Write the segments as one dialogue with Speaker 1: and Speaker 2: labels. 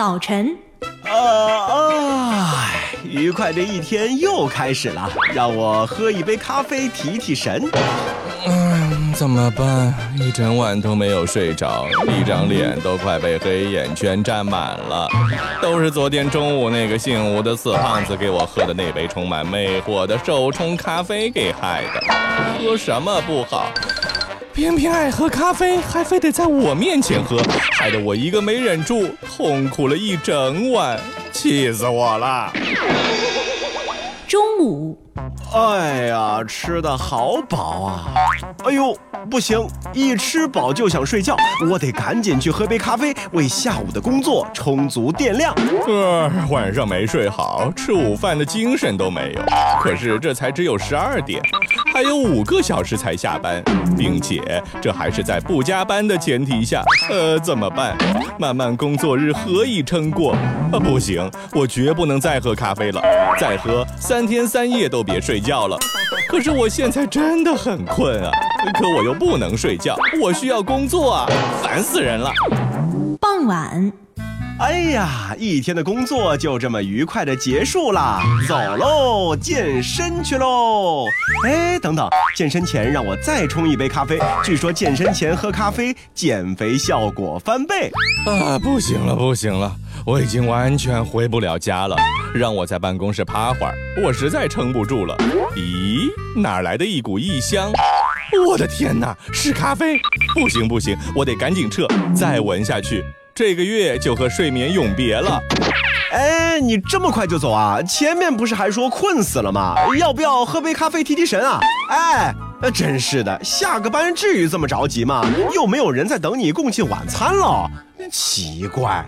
Speaker 1: 早晨，
Speaker 2: 啊啊！愉快的一天又开始了，让我喝一杯咖啡提提神。
Speaker 3: 嗯，怎么办？一整晚都没有睡着，一张脸都快被黑眼圈占满了，都是昨天中午那个姓吴的死胖子给我喝的那杯充满魅惑的手冲咖啡给害的。喝什么不好？偏偏爱喝咖啡，还非得在我面前喝，害得我一个没忍住，痛苦了一整晚，气死我了。
Speaker 1: 中午，
Speaker 2: 哎呀，吃的好饱啊！哎呦，不行，一吃饱就想睡觉，我得赶紧去喝杯咖啡，为下午的工作充足电量。
Speaker 3: 呃，晚上没睡好，吃午饭的精神都没有。可是这才只有十二点，还有五个小时才下班，并且这还是在不加班的前提下。呃，怎么办？漫漫工作日何以撑过？啊，不行，我绝不能再喝咖啡了，再喝三天三夜都别睡觉了。可是我现在真的很困啊，可我又不能睡觉，我需要工作啊，烦死人了。
Speaker 1: 傍晚，
Speaker 2: 哎呀，一天的工作就这么愉快的结束啦，走喽，健身去喽！哎，等等，健身前让我再冲一杯咖啡，据说健身前喝咖啡减肥效果翻倍。
Speaker 3: 啊，不行了，不行了，我已经完全回不了家了。让我在办公室趴会儿，我实在撑不住了。咦，哪来的一股异香？我的天哪，是咖啡！不行不行，我得赶紧撤，再闻下去，这个月就和睡眠永别了。
Speaker 2: 哎，你这么快就走啊？前面不是还说困死了吗？要不要喝杯咖啡提提神啊？哎，那真是的，下个班至于这么着急吗？又没有人在等你共进晚餐了，奇怪。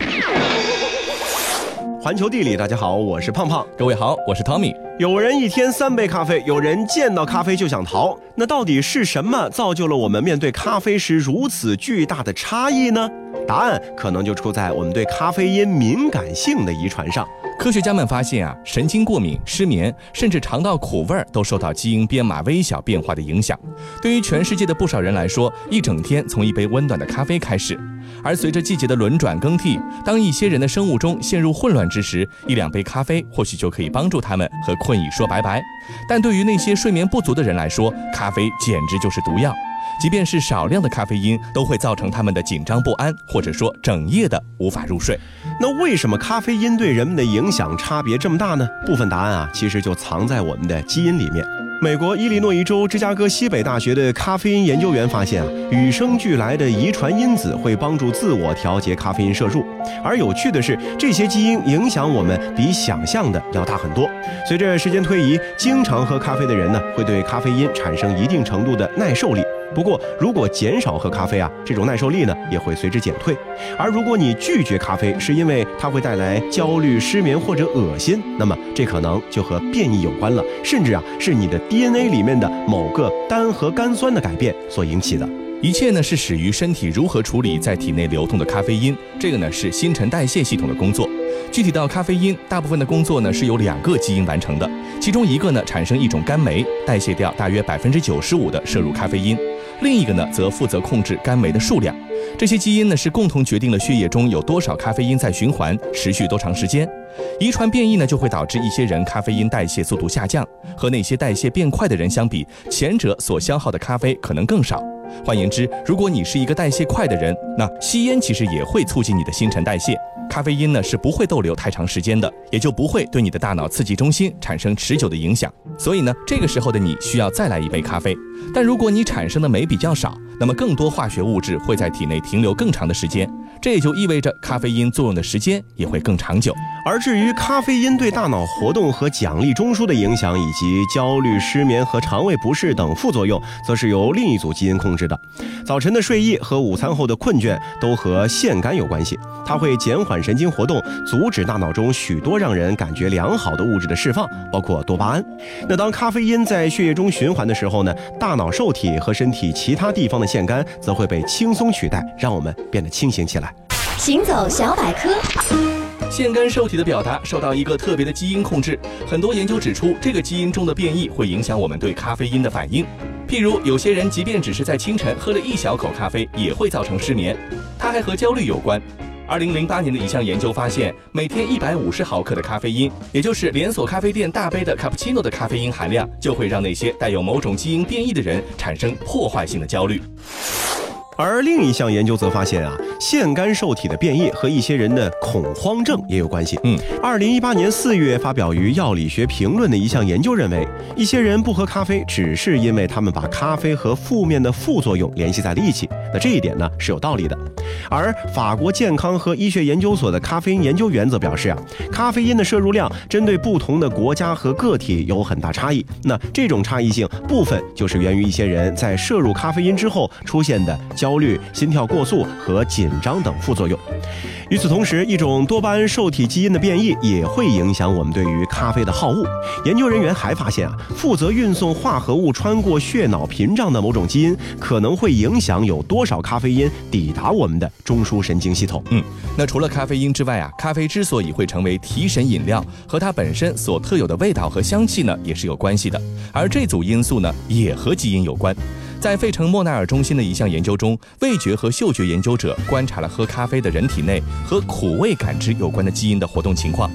Speaker 2: 环球地理，大家好，我是胖胖。
Speaker 3: 各位好，我是 Tommy。
Speaker 2: 有人一天三杯咖啡，有人见到咖啡就想逃。那到底是什么造就了我们面对咖啡时如此巨大的差异呢？答案可能就出在我们对咖啡因敏感性的遗传上。
Speaker 3: 科学家们发现啊，神经过敏、失眠，甚至尝到苦味儿，都受到基因编码微小变化的影响。对于全世界的不少人来说，一整天从一杯温暖的咖啡开始。而随着季节的轮转更替，当一些人的生物钟陷入混乱之时，一两杯咖啡或许就可以帮助他们和困意说拜拜。但对于那些睡眠不足的人来说，咖啡简直就是毒药。即便是少量的咖啡因，都会造成他们的紧张不安，或者说整夜的无法入睡。
Speaker 2: 那为什么咖啡因对人们的影响差别这么大呢？部分答案啊，其实就藏在我们的基因里面。美国伊利诺伊州芝加哥西北大学的咖啡因研究员发现啊，与生俱来的遗传因子会帮助自我调节咖啡因摄入。而有趣的是，这些基因影响我们比想象的要大很多。随着时间推移，经常喝咖啡的人呢，会对咖啡因产生一定程度的耐受力。不过，如果减少喝咖啡啊，这种耐受力呢也会随之减退。而如果你拒绝咖啡，是因为它会带来焦虑、失眠或者恶心，那么这可能就和变异有关了，甚至啊是你的 DNA 里面的某个单核苷酸的改变所引起的。
Speaker 3: 一切呢是始于身体如何处理在体内流动的咖啡因，这个呢是新陈代谢系统的工作。具体到咖啡因，大部分的工作呢是由两个基因完成的，其中一个呢产生一种苷酶，代谢掉大约百分之九十五的摄入咖啡因，另一个呢则负责控制苷酶的数量。这些基因呢是共同决定了血液中有多少咖啡因在循环，持续多长时间。遗传变异呢就会导致一些人咖啡因代谢速度下降，和那些代谢变快的人相比，前者所消耗的咖啡可能更少。换言之，如果你是一个代谢快的人，那吸烟其实也会促进你的新陈代谢。咖啡因呢是不会逗留太长时间的，也就不会对你的大脑刺激中心产生持久的影响。所以呢，这个时候的你需要再来一杯咖啡。但如果你产生的酶比较少，那么更多化学物质会在体内停留更长的时间，这也就意味着咖啡因作用的时间也会更长久。
Speaker 2: 而至于咖啡因对大脑活动和奖励中枢的影响，以及焦虑、失眠和肠胃不适等副作用，则是由另一组基因控制的。早晨的睡意和午餐后的困倦都和腺苷有关系，它会减缓神经活动，阻止大脑中许多让人感觉良好的物质的释放，包括多巴胺。那当咖啡因在血液中循环的时候呢，大脑受体和身体其他地方的腺苷则会被轻松取代，让我们变得清醒起来。
Speaker 1: 行走小百科，
Speaker 3: 腺苷受体的表达受到一个特别的基因控制。很多研究指出，这个基因中的变异会影响我们对咖啡因的反应。譬如，有些人即便只是在清晨喝了一小口咖啡，也会造成失眠。它还和焦虑有关。二零零八年的一项研究发现，每天一百五十毫克的咖啡因，也就是连锁咖啡店大杯的卡布奇诺的咖啡因含量，就会让那些带有某种基因变异的人产生破坏性的焦虑。
Speaker 2: 而另一项研究则发现啊，腺苷受体的变异和一些人的恐慌症也有关系。
Speaker 3: 嗯，
Speaker 2: 二零一八年四月发表于《药理学评论》的一项研究认为，一些人不喝咖啡，只是因为他们把咖啡和负面的副作用联系在了一起。那这一点呢是有道理的。而法国健康和医学研究所的咖啡因研究员则表示啊，咖啡因的摄入量针对不同的国家和个体有很大差异。那这种差异性部分就是源于一些人在摄入咖啡因之后出现的。焦虑、心跳过速和紧张等副作用。与此同时，一种多巴胺受体基因的变异也会影响我们对于咖啡的好恶。研究人员还发现啊，负责运送化合物穿过血脑屏障的某种基因，可能会影响有多少咖啡因抵达我们的中枢神经系统。
Speaker 3: 嗯，那除了咖啡因之外啊，咖啡之所以会成为提神饮料，和它本身所特有的味道和香气呢，也是有关系的。而这组因素呢，也和基因有关。在费城莫奈尔中心的一项研究中，味觉和嗅觉研究者观察了喝咖啡的人体内和苦味感知有关的基因的活动情况。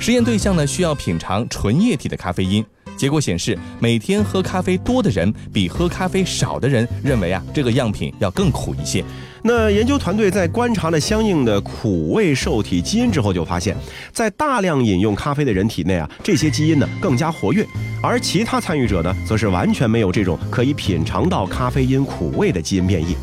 Speaker 3: 实验对象呢需要品尝纯液体的咖啡因，结果显示，每天喝咖啡多的人比喝咖啡少的人认为啊这个样品要更苦一些。
Speaker 2: 那研究团队在观察了相应的苦味受体基因之后，就发现，在大量饮用咖啡的人体内啊，这些基因呢更加活跃，而其他参与者呢，则是完全没有这种可以品尝到咖啡因苦味的基因变异。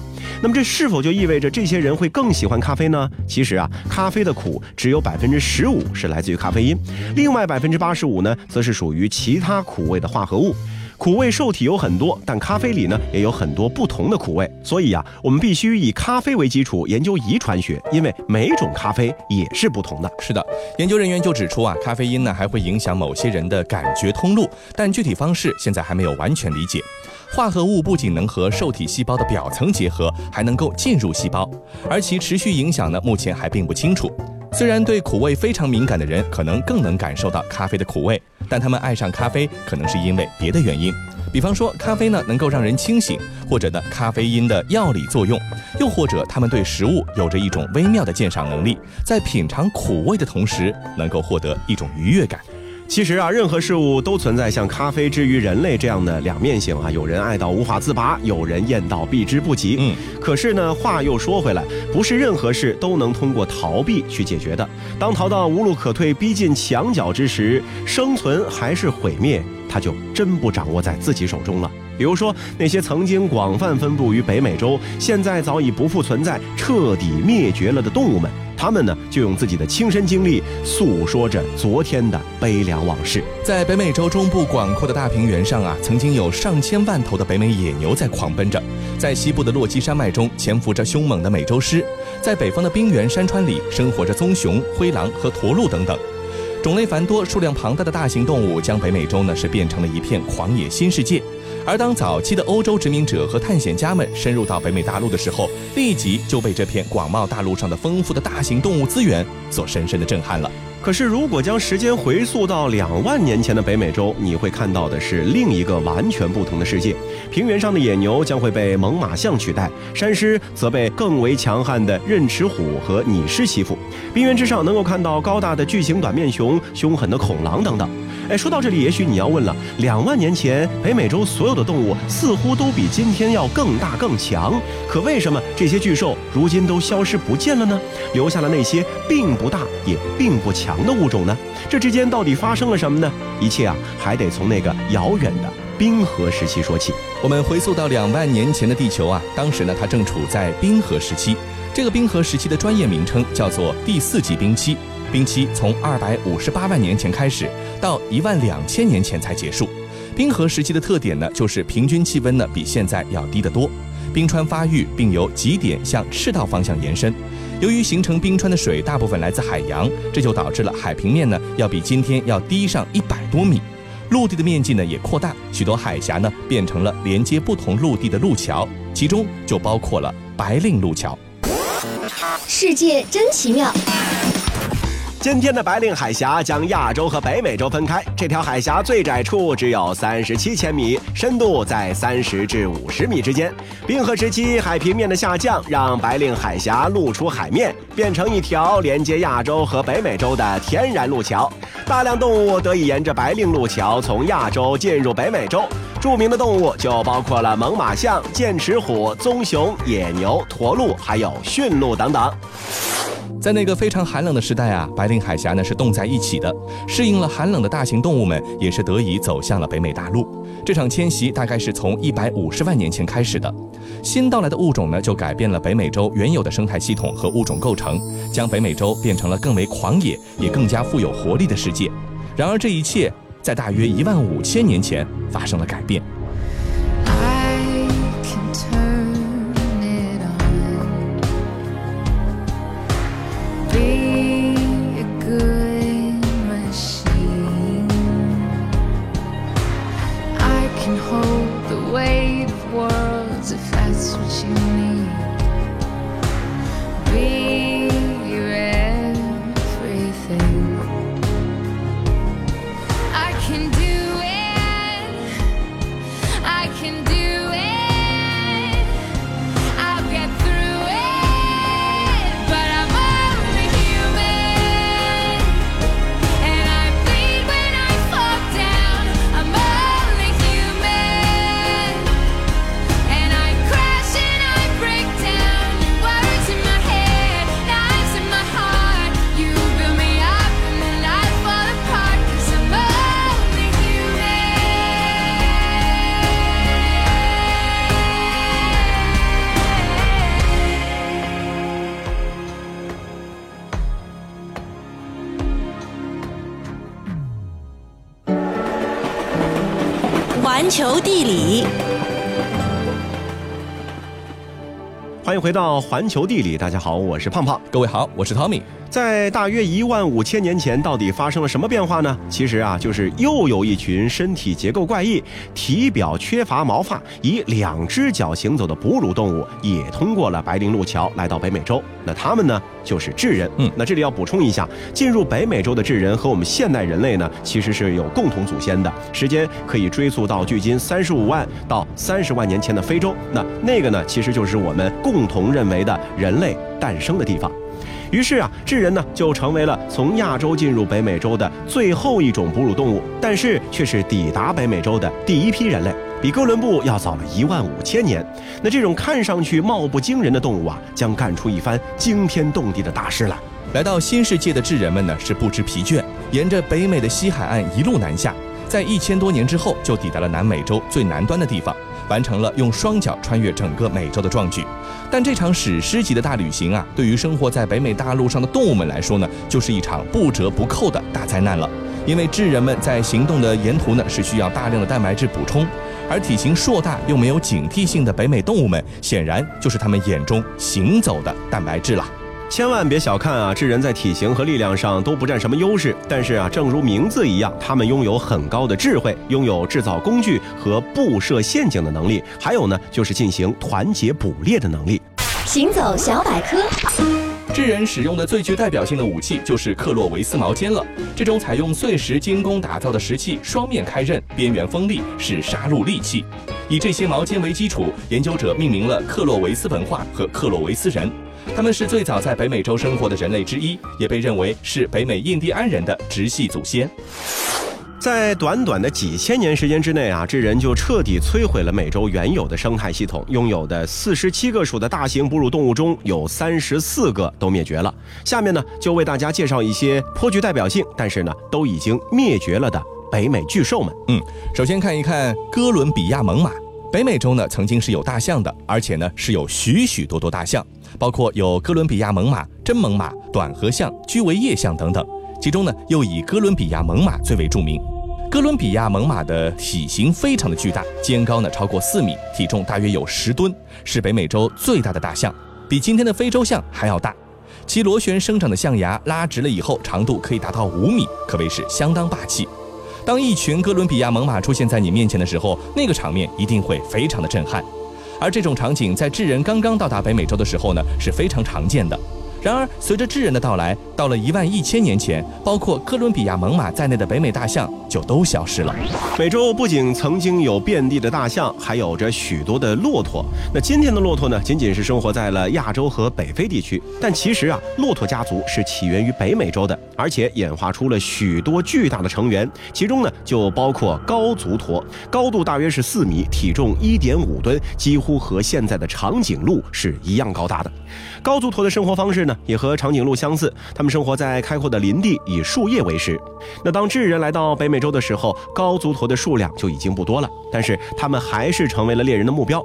Speaker 2: 那么这是否就意味着这些人会更喜欢咖啡呢？其实啊，咖啡的苦只有百分之十五是来自于咖啡因，另外百分之八十五呢，则是属于其他苦味的化合物。苦味受体有很多，但咖啡里呢也有很多不同的苦味，所以呀，我们必须以咖啡为基础研究遗传学，因为每种咖啡也是不同的。
Speaker 3: 是的，研究人员就指出啊，咖啡因呢还会影响某些人的感觉通路，但具体方式现在还没有完全理解。化合物不仅能和受体细胞的表层结合，还能够进入细胞，而其持续影响呢，目前还并不清楚。虽然对苦味非常敏感的人可能更能感受到咖啡的苦味，但他们爱上咖啡可能是因为别的原因，比方说咖啡呢能够让人清醒，或者呢咖啡因的药理作用，又或者他们对食物有着一种微妙的鉴赏能力，在品尝苦味的同时能够获得一种愉悦感。
Speaker 2: 其实啊，任何事物都存在像咖啡之于人类这样的两面性啊。有人爱到无法自拔，有人厌到避之不及。
Speaker 3: 嗯，
Speaker 2: 可是呢，话又说回来，不是任何事都能通过逃避去解决的。当逃到无路可退、逼近墙角之时，生存还是毁灭，它就真不掌握在自己手中了。比如说，那些曾经广泛分布于北美洲，现在早已不复存在、彻底灭绝了的动物们。他们呢，就用自己的亲身经历诉说着昨天的悲凉往事。
Speaker 3: 在北美洲中部广阔的大平原上啊，曾经有上千万头的北美野牛在狂奔着；在西部的落基山脉中潜伏着凶猛的美洲狮；在北方的冰原山川里生活着棕熊、灰狼和驼鹿等等。种类繁多、数量庞大的大型动物，将北美洲呢是变成了一片狂野新世界。而当早期的欧洲殖民者和探险家们深入到北美大陆的时候，立即就被这片广袤大陆上的丰富的大型动物资源所深深的震撼了。
Speaker 2: 可是，如果将时间回溯到两万年前的北美洲，你会看到的是另一个完全不同的世界。平原上的野牛将会被猛犸象取代，山狮则被更为强悍的刃齿虎和拟狮欺负。冰原之上能够看到高大的巨型短面熊、凶狠的恐狼等等。哎，说到这里，也许你要问了：两万年前，北美洲所有的动物似乎都比今天要更大更强，可为什么这些巨兽如今都消失不见了呢？留下了那些并不大也并不强的物种呢？这之间到底发生了什么呢？一切啊，还得从那个遥远的冰河时期说起。
Speaker 3: 我们回溯到两万年前的地球啊，当时呢，它正处在冰河时期。这个冰河时期的专业名称叫做第四纪冰期。冰期从二百五十八万年前开始，到一万两千年前才结束。冰河时期的特点呢，就是平均气温呢比现在要低得多，冰川发育并由极点向赤道方向延伸。由于形成冰川的水大部分来自海洋，这就导致了海平面呢要比今天要低上一百多米，陆地的面积呢也扩大，许多海峡呢变成了连接不同陆地的路桥，其中就包括了白令路桥。
Speaker 1: 世界真奇妙。
Speaker 2: 今天的白令海峡将亚洲和北美洲分开，这条海峡最窄处只有三十七千米，深度在三十至五十米之间。冰河时期海平面的下降，让白令海峡露出海面，变成一条连接亚洲和北美洲的天然路桥。大量动物得以沿着白令路桥从亚洲进入北美洲。著名的动物就包括了猛犸象、剑齿虎、棕熊、野牛、驼鹿，还有驯鹿等等。
Speaker 3: 在那个非常寒冷的时代啊，白令海峡呢是冻在一起的，适应了寒冷的大型动物们也是得以走向了北美大陆。这场迁徙大概是从一百五十万年前开始的，新到来的物种呢就改变了北美洲原有的生态系统和物种构成，将北美洲变成了更为狂野也更加富有活力的世界。然而这一切在大约一万五千年前发生了改变。
Speaker 1: 求地理，
Speaker 2: 欢迎回到环球地理。大家好，我是胖胖。
Speaker 3: 各位好，我是 Tommy。
Speaker 2: 在大约一万五千年前，到底发生了什么变化呢？其实啊，就是又有一群身体结构怪异、体表缺乏毛发、以两只脚行走的哺乳动物，也通过了白令路桥来到北美洲。那他们呢，就是智人。嗯，那这里要补充一下，进入北美洲的智人和我们现代人类呢，其实是有共同祖先的，时间可以追溯到距今三十五万到三十万年前的非洲。那那个呢，其实就是我们共同认为的人类诞生的地方。于是啊，智人呢就成为了从亚洲进入北美洲的最后一种哺乳动物，但是却是抵达北美洲的第一批人类，比哥伦布要早了一万五千年。那这种看上去貌不惊人的动物啊，将干出一番惊天动地的大事来。
Speaker 3: 来到新世界的智人们呢，是不知疲倦，沿着北美的西海岸一路南下，在一千多年之后就抵达了南美洲最南端的地方。完成了用双脚穿越整个美洲的壮举，但这场史诗级的大旅行啊，对于生活在北美大陆上的动物们来说呢，就是一场不折不扣的大灾难了。因为智人们在行动的沿途呢，是需要大量的蛋白质补充，而体型硕大又没有警惕性的北美动物们，显然就是他们眼中行走的蛋白质了。
Speaker 2: 千万别小看啊，智人在体型和力量上都不占什么优势，但是啊，正如名字一样，他们拥有很高的智慧，拥有制造工具和布设陷阱的能力，还有呢，就是进行团结捕猎的能力。
Speaker 1: 行走小百科，
Speaker 3: 智人使用的最具代表性的武器就是克洛维斯矛尖了。这种采用碎石精工打造的石器，双面开刃，边缘锋利，是杀戮利器。以这些矛尖为基础，研究者命名了克洛维斯文化和克洛维斯人。他们是最早在北美洲生活的人类之一，也被认为是北美印第安人的直系祖先。
Speaker 2: 在短短的几千年时间之内啊，这人就彻底摧毁了美洲原有的生态系统。拥有的四十七个属的大型哺乳动物中有三十四个都灭绝了。下面呢，就为大家介绍一些颇具代表性，但是呢，都已经灭绝了的北美巨兽们。
Speaker 3: 嗯，首先看一看哥伦比亚猛犸。北美洲呢，曾经是有大象的，而且呢，是有许许多多大象。包括有哥伦比亚猛犸、真猛犸、短颌象、居维叶象等等，其中呢又以哥伦比亚猛犸最为著名。哥伦比亚猛犸的体型非常的巨大，肩高呢超过四米，体重大约有十吨，是北美洲最大的大象，比今天的非洲象还要大。其螺旋生长的象牙拉直了以后，长度可以达到五米，可谓是相当霸气。当一群哥伦比亚猛犸出现在你面前的时候，那个场面一定会非常的震撼。而这种场景在智人刚刚到达北美洲的时候呢是非常常见的。然而，随着智人的到来，到了一万一千年前，包括哥伦比亚猛犸在内的北美大象就都消失了。
Speaker 2: 美洲不仅曾经有遍地的大象，还有着许多的骆驼。那今天的骆驼呢，仅仅是生活在了亚洲和北非地区。但其实啊，骆驼家族是起源于北美洲的，而且演化出了许多巨大的成员，其中呢就包括高足驼，高度大约是四米，体重一点五吨，几乎和现在的长颈鹿是一样高大的。高足驼的生活方式呢，也和长颈鹿相似，它们生活在开阔的林地，以树叶为食。那当智人来到北美洲的时候，高足驼的数量就已经不多了，但是它们还是成为了猎人的目标。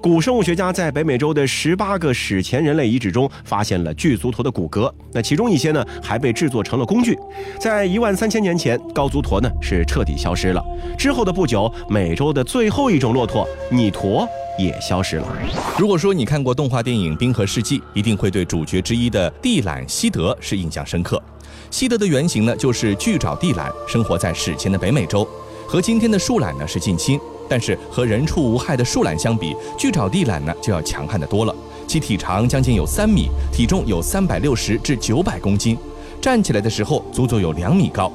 Speaker 2: 古生物学家在北美洲的十八个史前人类遗址中发现了巨足驼的骨骼，那其中一些呢还被制作成了工具。在一万三千年前，高足驼呢是彻底消失了。之后的不久，美洲的最后一种骆驼拟驼。也消失了。
Speaker 3: 如果说你看过动画电影《冰河世纪》，一定会对主角之一的地懒希德是印象深刻。希德的原型呢，就是巨爪地懒，生活在史前的北美洲，和今天的树懒呢是近亲。但是和人畜无害的树懒相比，巨爪地懒呢就要强悍得多了。其体长将近有三米，体重有三百六十至九百公斤，站起来的时候足足有两米高。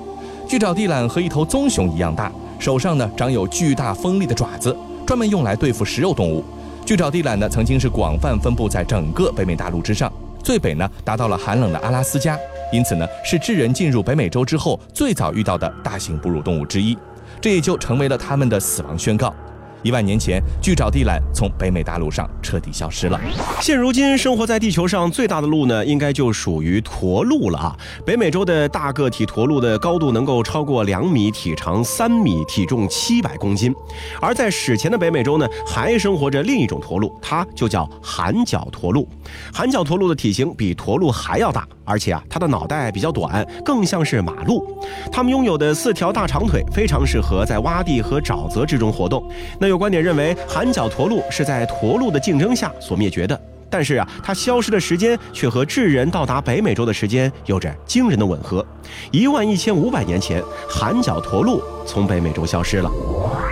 Speaker 3: 巨爪地懒和一头棕熊一样大，手上呢长有巨大锋利的爪子。专门用来对付食肉动物，巨爪地懒呢曾经是广泛分布在整个北美大陆之上，最北呢达到了寒冷的阿拉斯加，因此呢是智人进入北美洲之后最早遇到的大型哺乳动物之一，这也就成为了他们的死亡宣告。一万年前，巨爪地懒从北美大陆上彻底消失了。
Speaker 2: 现如今，生活在地球上最大的鹿呢，应该就属于驼鹿了啊！北美洲的大个体驼鹿的高度能够超过两米，体长三米，体重七百公斤。而在史前的北美洲呢，还生活着另一种驼鹿，它就叫寒角驼鹿。寒角驼鹿的体型比驼鹿还要大。而且啊，它的脑袋比较短，更像是马鹿。它们拥有的四条大长腿，非常适合在洼地和沼泽之中活动。那有观点认为，寒角驼鹿是在驼鹿的竞争下所灭绝的。但是啊，它消失的时间却和智人到达北美洲的时间有着惊人的吻合。一万一千五百年前，寒角驼鹿从北美洲消失了。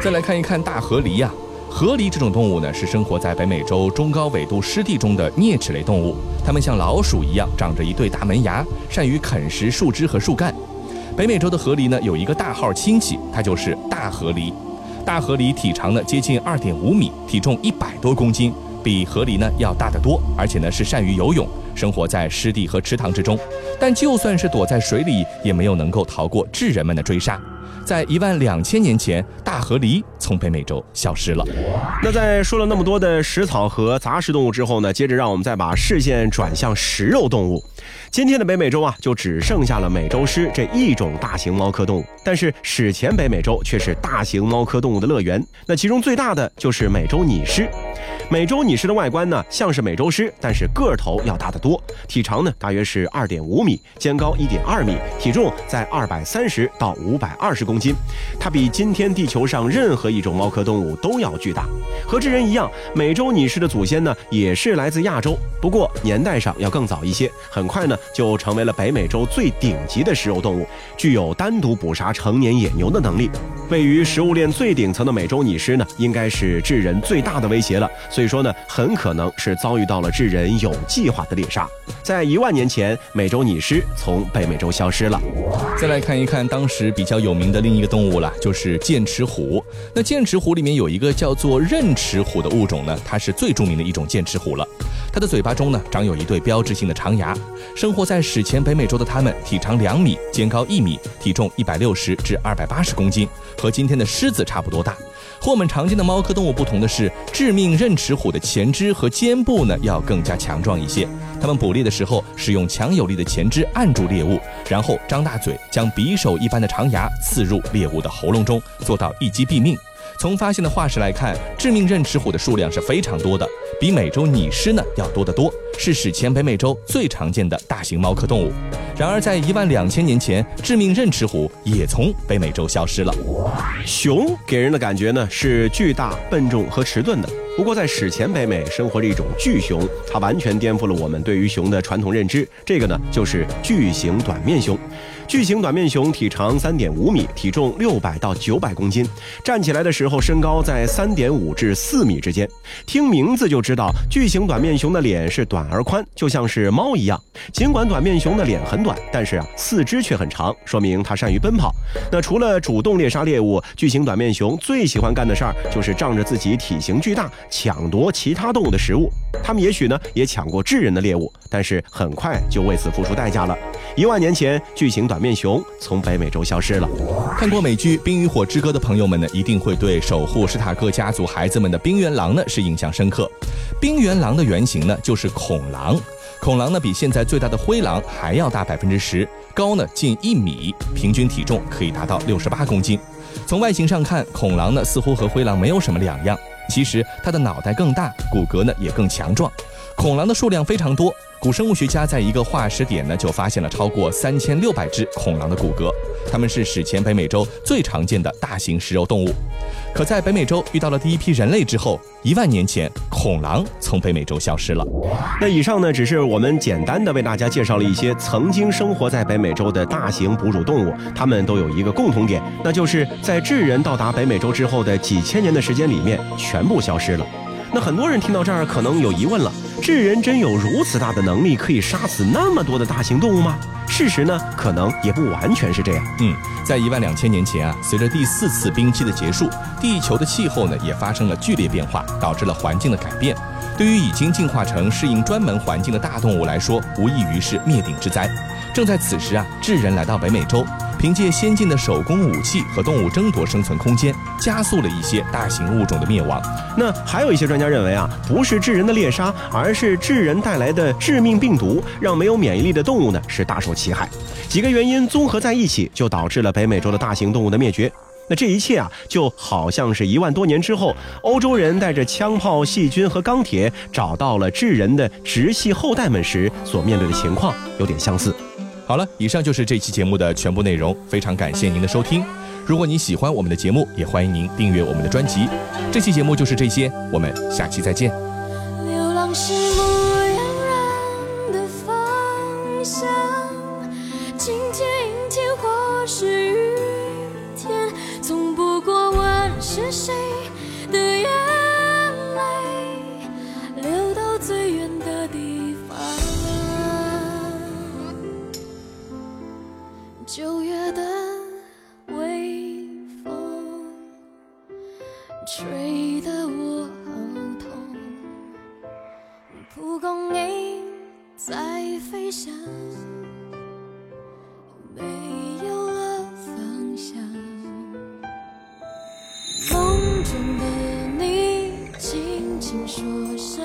Speaker 3: 再来看一看大河狸呀。河狸这种动物呢，是生活在北美洲中高纬度湿地中的啮齿类动物。它们像老鼠一样，长着一对大门牙，善于啃食树枝和树干。北美洲的河狸呢，有一个大号亲戚，它就是大河狸。大河狸体长呢接近二点五米，体重一百多公斤，比河狸呢要大得多，而且呢是善于游泳，生活在湿地和池塘之中。但就算是躲在水里，也没有能够逃过智人们的追杀。在一万两千年前，大河狸从北美洲消失了。
Speaker 2: 那在说了那么多的食草和杂食动物之后呢？接着让我们再把视线转向食肉动物。今天的北美洲啊，就只剩下了美洲狮这一种大型猫科动物。但是史前北美洲却是大型猫科动物的乐园。那其中最大的就是美洲拟狮。美洲拟狮的外观呢，像是美洲狮，但是个头要大得多。体长呢，大约是二点五米，肩高一点二米，体重在二百三十到五百二十公斤。它比今天地球上任何一种猫科动物都要巨大。和智人一样，美洲拟狮的祖先呢，也是来自亚洲，不过年代上要更早一些。很快呢，就成为了北美洲最顶级的食肉动物，具有单独捕杀成年野牛的能力。位于食物链最顶层的美洲拟狮呢，应该是智人最大的威胁了。所以说呢，很可能是遭遇到了智人有计划的猎杀。在一万年前，美洲拟狮从北美洲消失了。
Speaker 3: 再来看一看当时比较有名的另一个动物了，就是剑齿虎。那剑齿虎里面有一个叫做刃齿虎的物种呢，它是最著名的一种剑齿虎了。它的嘴巴中呢长有一对标志性的长牙。生活在史前北美洲的它们，体长两米，肩高一米，体重一百六十至二百八十公斤，和今天的狮子差不多大。和我们常见的猫科动物不同的是，致命刃齿虎的前肢和肩部呢要更加强壮一些。它们捕猎的时候，使用强有力的前肢按住猎物，然后张大嘴，将匕首一般的长牙刺入猎物的喉咙中，做到一击毙命。从发现的化石来看，致命刃齿虎的数量是非常多的，比美洲拟狮呢要多得多，是史前北美洲最常见的大型猫科动物。然而，在一万两千年前，致命刃齿虎也从北美洲消失了。
Speaker 2: 熊给人的感觉呢是巨大、笨重和迟钝的。不过，在史前北美生活着一种巨熊，它完全颠覆了我们对于熊的传统认知。这个呢，就是巨型短面熊。巨型短面熊体长三点五米，体重六百到九百公斤，站起来的时候身高在三点五至四米之间。听名字就知道，巨型短面熊的脸是短而宽，就像是猫一样。尽管短面熊的脸很短，但是啊，四肢却很长，说明它善于奔跑。那除了主动猎杀猎物，巨型短面熊最喜欢干的事儿就是仗着自己体型巨大，抢夺其他动物的食物。它们也许呢也抢过智人的猎物，但是很快就为此付出代价了。一万年前，巨型短面熊从北美洲消失了。
Speaker 3: 看过美剧《冰与火之歌》的朋友们呢，一定会对守护史塔克家族孩子们的冰原狼呢是印象深刻。冰原狼的原型呢就是恐狼，恐狼呢比现在最大的灰狼还要大百分之十，高呢近一米，平均体重可以达到六十八公斤。从外形上看，恐狼呢似乎和灰狼没有什么两样，其实它的脑袋更大，骨骼呢也更强壮。恐狼的数量非常多，古生物学家在一个化石点呢就发现了超过三千六百只恐狼的骨骼，它们是史前北美洲最常见的大型食肉动物。可在北美洲遇到了第一批人类之后，一万年前恐狼从北美洲消失了。
Speaker 2: 那以上呢，只是我们简单的为大家介绍了一些曾经生活在北美洲的大型哺乳动物，它们都有一个共同点，那就是在智人到达北美洲之后的几千年的时间里面，全部消失了。那很多人听到这儿可能有疑问了：智人真有如此大的能力，可以杀死那么多的大型动物吗？事实呢，可能也不完全是这样。
Speaker 3: 嗯，在一万两千年前啊，随着第四次冰期的结束，地球的气候呢也发生了剧烈变化，导致了环境的改变。对于已经进化成适应专门环境的大动物来说，无异于是灭顶之灾。正在此时啊，智人来到北美洲。凭借先进的手工武器和动物争夺生存空间，加速了一些大型物种的灭亡。
Speaker 2: 那还有一些专家认为啊，不是智人的猎杀，而是智人带来的致命病毒，让没有免疫力的动物呢是大受其害。几个原因综合在一起，就导致了北美洲的大型动物的灭绝。那这一切啊，就好像是一万多年之后，欧洲人带着枪炮、细菌和钢铁，找到了智人的直系后代们时所面对的情况有点相似。
Speaker 3: 好了，以上就是这期节目的全部内容。非常感谢您的收听。如果您喜欢我们的节目，也欢迎您订阅我们的专辑。这期节目就是这些，我们下期再见。流浪是吹得我好痛。蒲公英在飞翔，没有了方向。梦中的你，轻轻说声